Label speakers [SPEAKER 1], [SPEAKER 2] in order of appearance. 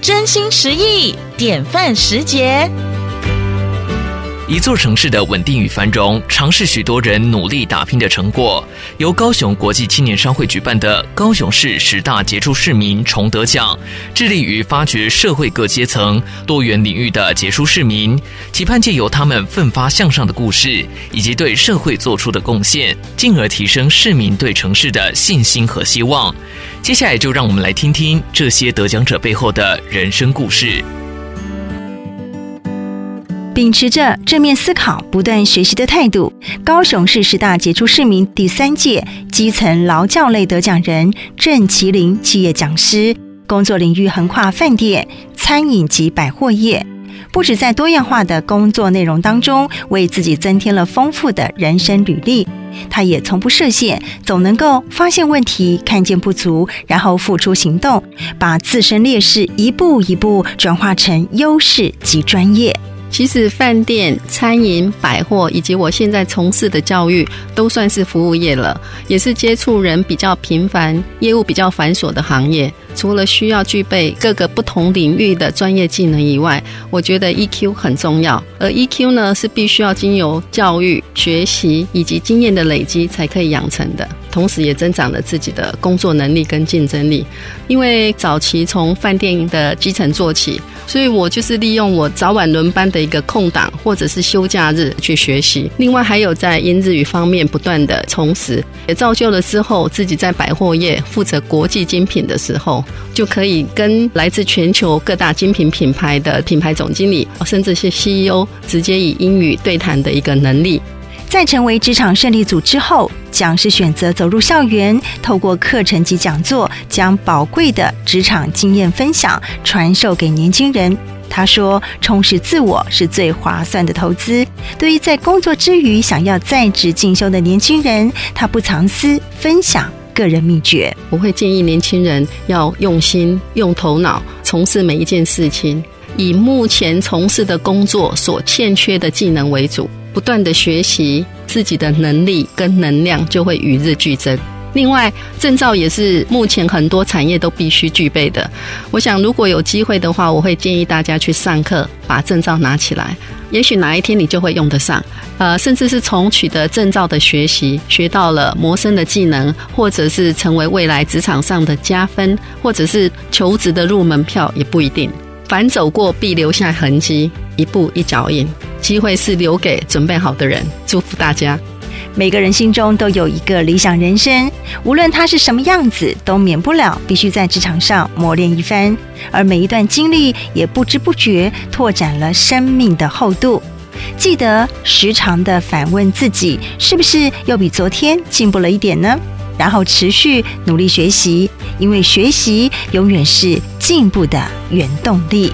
[SPEAKER 1] 真心实意，典范时节。
[SPEAKER 2] 一座城市的稳定与繁荣，常是许多人努力打拼的成果。由高雄国际青年商会举办的高雄市十大杰出市民崇德奖，致力于发掘社会各阶层、多元领域的杰出市民，期盼借由他们奋发向上的故事，以及对社会做出的贡献，进而提升市民对城市的信心和希望。接下来就让我们来听听这些得奖者背后的人生故事。
[SPEAKER 3] 秉持着正面思考、不断学习的态度，高雄市十大杰出市民第三届基层劳教类得奖人郑麒麟企业讲师，工作领域横跨饭店、餐饮及百货业，不止在多样化的工作内容当中为自己增添了丰富的人生履历，他也从不设限，总能够发现问题、看见不足，然后付出行动，把自身劣势一步一步转化成优势及专业。
[SPEAKER 4] 其实，饭店、餐饮、百货以及我现在从事的教育，都算是服务业了，也是接触人比较频繁、业务比较繁琐的行业。除了需要具备各个不同领域的专业技能以外，我觉得 EQ 很重要。而 EQ 呢，是必须要经由教育、学习以及经验的累积才可以养成的。同时，也增长了自己的工作能力跟竞争力。因为早期从饭店的基层做起，所以我就是利用我早晚轮班的一个空档或者是休假日去学习。另外，还有在英日语方面不断的充实，也造就了之后自己在百货业负责国际精品的时候。就可以跟来自全球各大精品品牌的品牌总经理，甚至是 CEO 直接以英语对谈的一个能力。
[SPEAKER 3] 在成为职场胜利组之后，讲师选择走入校园，透过课程及讲座，将宝贵的职场经验分享传授给年轻人。他说：“充实自我是最划算的投资。对于在工作之余想要在职进修的年轻人，他不藏私，分享。”个人秘诀，
[SPEAKER 4] 我会建议年轻人要用心、用头脑从事每一件事情，以目前从事的工作所欠缺的技能为主，不断的学习，自己的能力跟能量就会与日俱增。另外，证照也是目前很多产业都必须具备的。我想，如果有机会的话，我会建议大家去上课，把证照拿起来。也许哪一天你就会用得上，呃，甚至是从取得证照的学习，学到了谋生的技能，或者是成为未来职场上的加分，或者是求职的入门票，也不一定。凡走过，必留下痕迹，一步一脚印，机会是留给准备好的人。祝福大家。
[SPEAKER 3] 每个人心中都有一个理想人生，无论他是什么样子，都免不了必须在职场上磨练一番。而每一段经历，也不知不觉拓展了生命的厚度。记得时常的反问自己，是不是又比昨天进步了一点呢？然后持续努力学习，因为学习永远是进步的原动力。